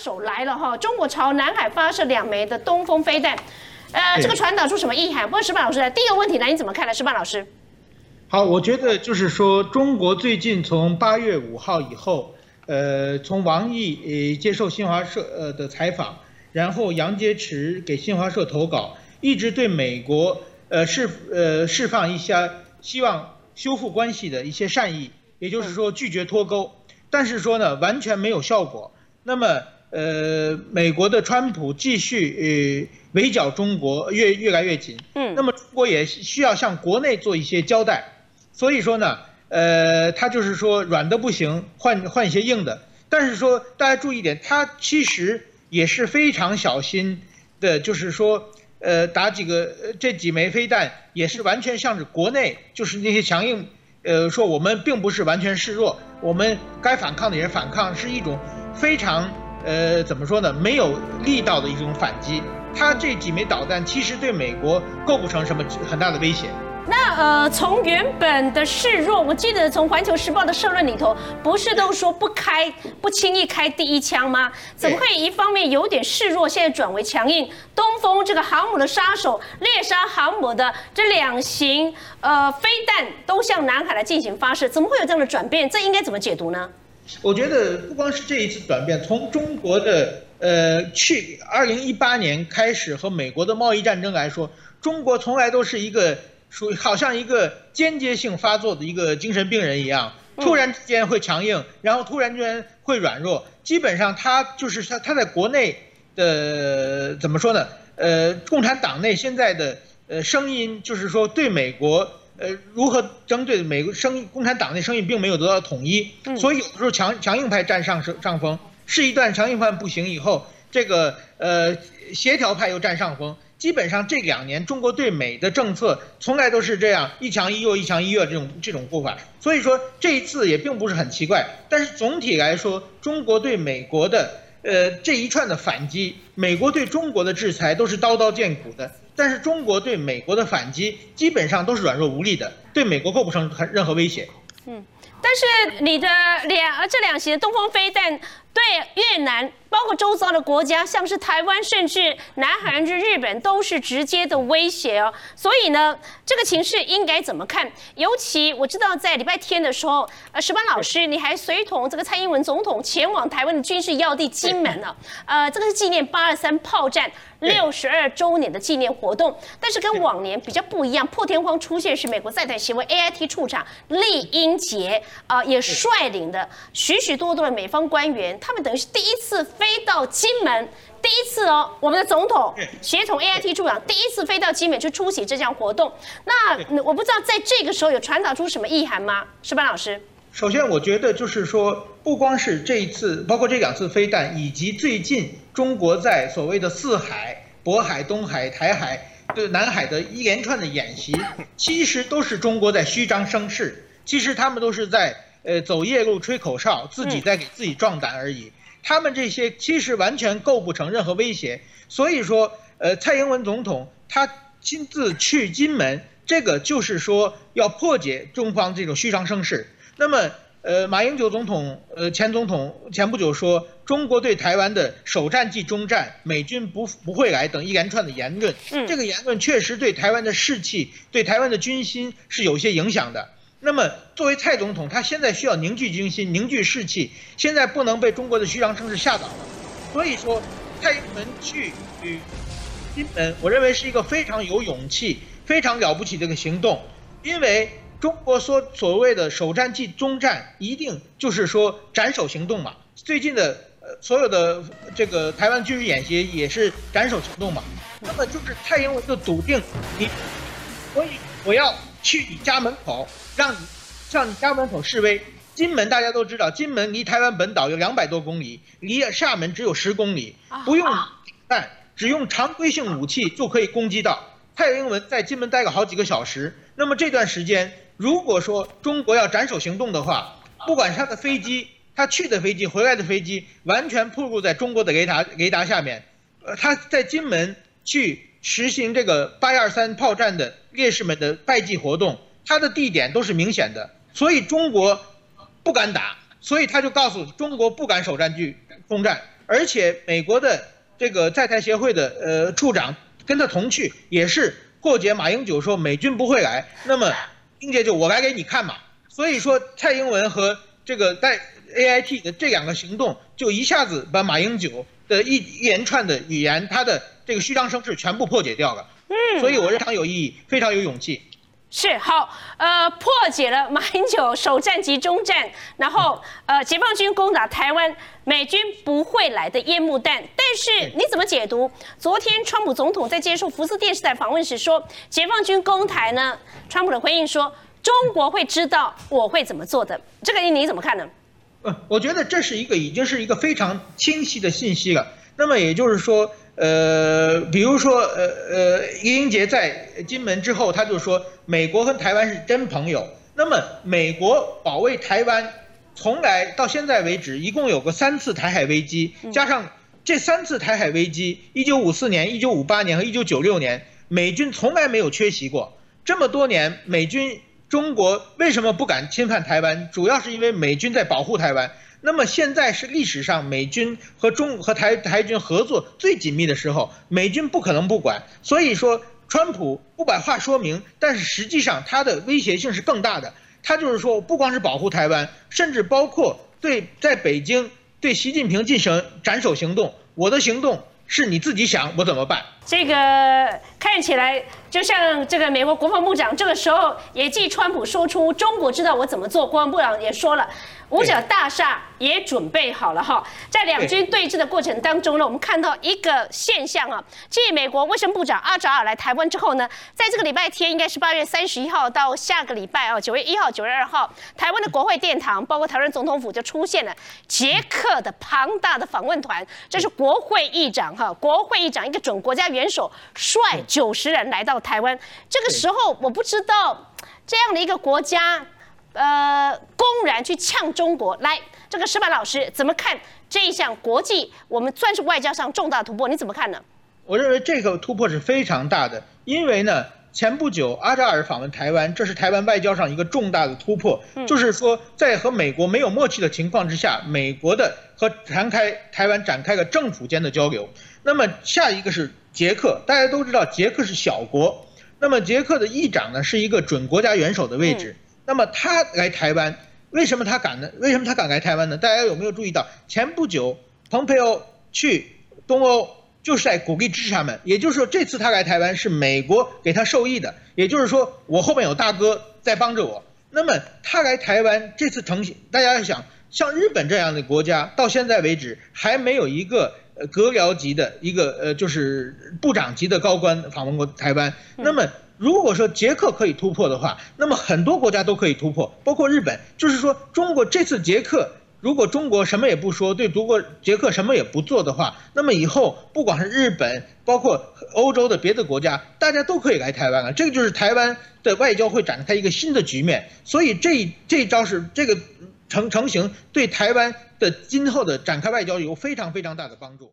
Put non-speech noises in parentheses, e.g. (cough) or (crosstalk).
手来了哈！中国朝南海发射两枚的东风飞弹，呃，这个传导出什么意涵？问石板老师，第一个问题来，你怎么看呢？石板老师，好，我觉得就是说，中国最近从八月五号以后，呃，从王毅呃接受新华社呃的采访，然后杨洁篪给新华社投稿，一直对美国呃释呃释放一些希望修复关系的一些善意，也就是说拒绝脱钩。但是说呢，完全没有效果。那么，呃，美国的川普继续呃围剿中国，越越来越紧。嗯。那么中国也需要向国内做一些交代。所以说呢，呃，他就是说软的不行，换换一些硬的。但是说大家注意一点，他其实也是非常小心的，就是说，呃，打几个这几枚飞弹也是完全向着国内，就是那些强硬。呃，说我们并不是完全示弱，我们该反抗的也是反抗，是一种非常呃怎么说呢，没有力道的一种反击。他这几枚导弹其实对美国构不成什么很大的威胁。那呃，从原本的示弱，我记得从《环球时报》的社论里头，不是都说不开、不轻易开第一枪吗？怎么会一方面有点示弱，现在转为强硬？东风这个航母的杀手，猎杀航母的这两型呃飞弹都向南海来进行发射，怎么会有这样的转变？这应该怎么解读呢？我觉得不光是这一次转变，从中国的呃去二零一八年开始和美国的贸易战争来说，中国从来都是一个。属于好像一个间接性发作的一个精神病人一样，突然之间会强硬，然后突然之间会软弱。基本上他就是他他在国内的怎么说呢？呃，共产党内现在的呃声音就是说对美国呃如何针对美国声音，共产党内声音并没有得到统一，所以有的时候强强硬派占上上上风，是一段强硬派不行以后，这个呃协调派又占上风。基本上这两年中国对美的政策从来都是这样一强一弱一强一弱这种这种步伐，所以说这一次也并不是很奇怪。但是总体来说，中国对美国的呃这一串的反击，美国对中国的制裁都是刀刀见骨的，但是中国对美国的反击基本上都是软弱无力的，对美国构不成任何威胁。嗯，但是你的两这两型东风飞弹对越南。包括周遭的国家，像是台湾，甚至南韩、日日本，都是直接的威胁哦。所以呢，这个情势应该怎么看？尤其我知道在礼拜天的时候，呃，石班老师你还随同这个蔡英文总统前往台湾的军事要地金门呢。呃，这个是纪念八二三炮战六十二周年的纪念活动。但是跟往年比较不一样，破天荒出现是美国在台协会 AIT 处长厉英杰啊，也率领的许许多多的美方官员，他们等于是第一次。飞到金门，第一次哦，我们的总统协同 AIT 处长第一次飞到金门去出席这项活动。那我不知道在这个时候有传达出什么意涵吗？石班老师，首先我觉得就是说，不光是这一次，包括这两次飞弹，以及最近中国在所谓的四海、渤海、东海、台海、对南海的一连串的演习，其实都是中国在虚张声势，其实他们都是在呃走夜路吹口哨，自己在给自己壮胆而已。他们这些其实完全构不成任何威胁，所以说，呃，蔡英文总统他亲自去金门，这个就是说要破解中方这种虚张声势。那么，呃，马英九总统，呃，前总统前不久说中国对台湾的首战即终战，美军不不会来等一连串的言论，这个言论确实对台湾的士气、对台湾的军心是有些影响的。那么，作为蔡总统，他现在需要凝聚军心、凝聚士气，现在不能被中国的虚张声势吓倒了。所以说，蔡英文去与金门，我认为是一个非常有勇气、非常了不起的一个行动。因为中国说所谓的首战即终战，一定就是说斩首行动嘛。最近的呃所有的这个台湾军事演习也是斩首行动嘛。那么就是蔡英文就笃定你，所以我要。去你家门口，让你向你家门口示威。金门大家都知道，金门离台湾本岛有两百多公里，离厦门只有十公里，不用弹，只用常规性武器就可以攻击到。蔡英文在金门待了好几个小时，那么这段时间，如果说中国要斩首行动的话，不管他的飞机，他去的飞机，回来的飞机，完全暴露在中国的雷达雷达下面。呃，他在金门去。实行这个八二三炮战的烈士们的拜祭活动，它的地点都是明显的，所以中国不敢打，所以他就告诉中国不敢首战去攻占，而且美国的这个在台协会的呃处长跟他同去，也是破解马英九说美军不会来，那么英姐就我来给你看嘛。所以说蔡英文和这个在 A I T 的这两个行动，就一下子把马英九的一一连串的语言，他的这个虚张声势全部破解掉了。嗯，所以我非常有意义，非常有勇气。是好，呃，破解了马英九首战及中战，然后 (laughs) 呃，解放军攻打台湾，美军不会来的烟幕弹。但是你怎么解读？昨天川普总统在接受福斯电视台访问时说，解放军攻台呢？川普的回应说，中国会知道我会怎么做的。这个你怎么看呢？呃，我觉得这是一个已经是一个非常清晰的信息了。那么也就是说。呃，比如说，呃呃，李英杰在金门之后，他就说美国和台湾是真朋友。那么，美国保卫台湾，从来到现在为止，一共有过三次台海危机，加上这三次台海危机，一九五四年、一九五八年和一九九六年，美军从来没有缺席过。这么多年，美军中国为什么不敢侵犯台湾？主要是因为美军在保护台湾。那么现在是历史上美军和中和台台军合作最紧密的时候，美军不可能不管。所以说，川普不把话说明，但是实际上他的威胁性是更大的。他就是说，不光是保护台湾，甚至包括对在北京对习近平进行斩首行动。我的行动是你自己想我怎么办？这个看起来就像这个美国国防部长这个时候也替川普说出“中国知道我怎么做”。国防部长也说了。五角大厦也准备好了哈，在两军对峙的过程当中呢，我们看到一个现象啊，继美国卫生部长阿扎尔来台湾之后呢，在这个礼拜天，应该是八月三十一号到下个礼拜啊，九月一号、九月二号，台湾的国会殿堂，包括台湾总统府就出现了捷克的庞大的访问团，这是国会议长哈，国会议长一个准国家元首率九十人来到台湾，这个时候我不知道这样的一个国家。呃，公然去呛中国，来，这个石板老师怎么看这一项国际我们算是外交上重大突破？你怎么看呢？我认为这个突破是非常大的，因为呢，前不久阿扎尔访问台湾，这是台湾外交上一个重大的突破，就是说在和美国没有默契的情况之下，美国的和展开台湾展开了政府间的交流。那么下一个是捷克，大家都知道捷克是小国，那么捷克的议长呢是一个准国家元首的位置。那么他来台湾，为什么他敢呢？为什么他敢来台湾呢？大家有没有注意到，前不久蓬佩奥去东欧就是在鼓励支持他们，也就是说这次他来台湾是美国给他授意的，也就是说我后面有大哥在帮着我。那么他来台湾这次成，大家想，像日本这样的国家，到现在为止还没有一个呃阁僚级的一个呃就是部长级的高官访问过台湾。那么。如果说捷克可以突破的话，那么很多国家都可以突破，包括日本。就是说，中国这次捷克，如果中国什么也不说，对中国捷克什么也不做的话，那么以后不管是日本，包括欧洲的别的国家，大家都可以来台湾了。这个就是台湾的外交会展开一个新的局面。所以这这招是这个成成型，对台湾的今后的展开外交有非常非常大的帮助。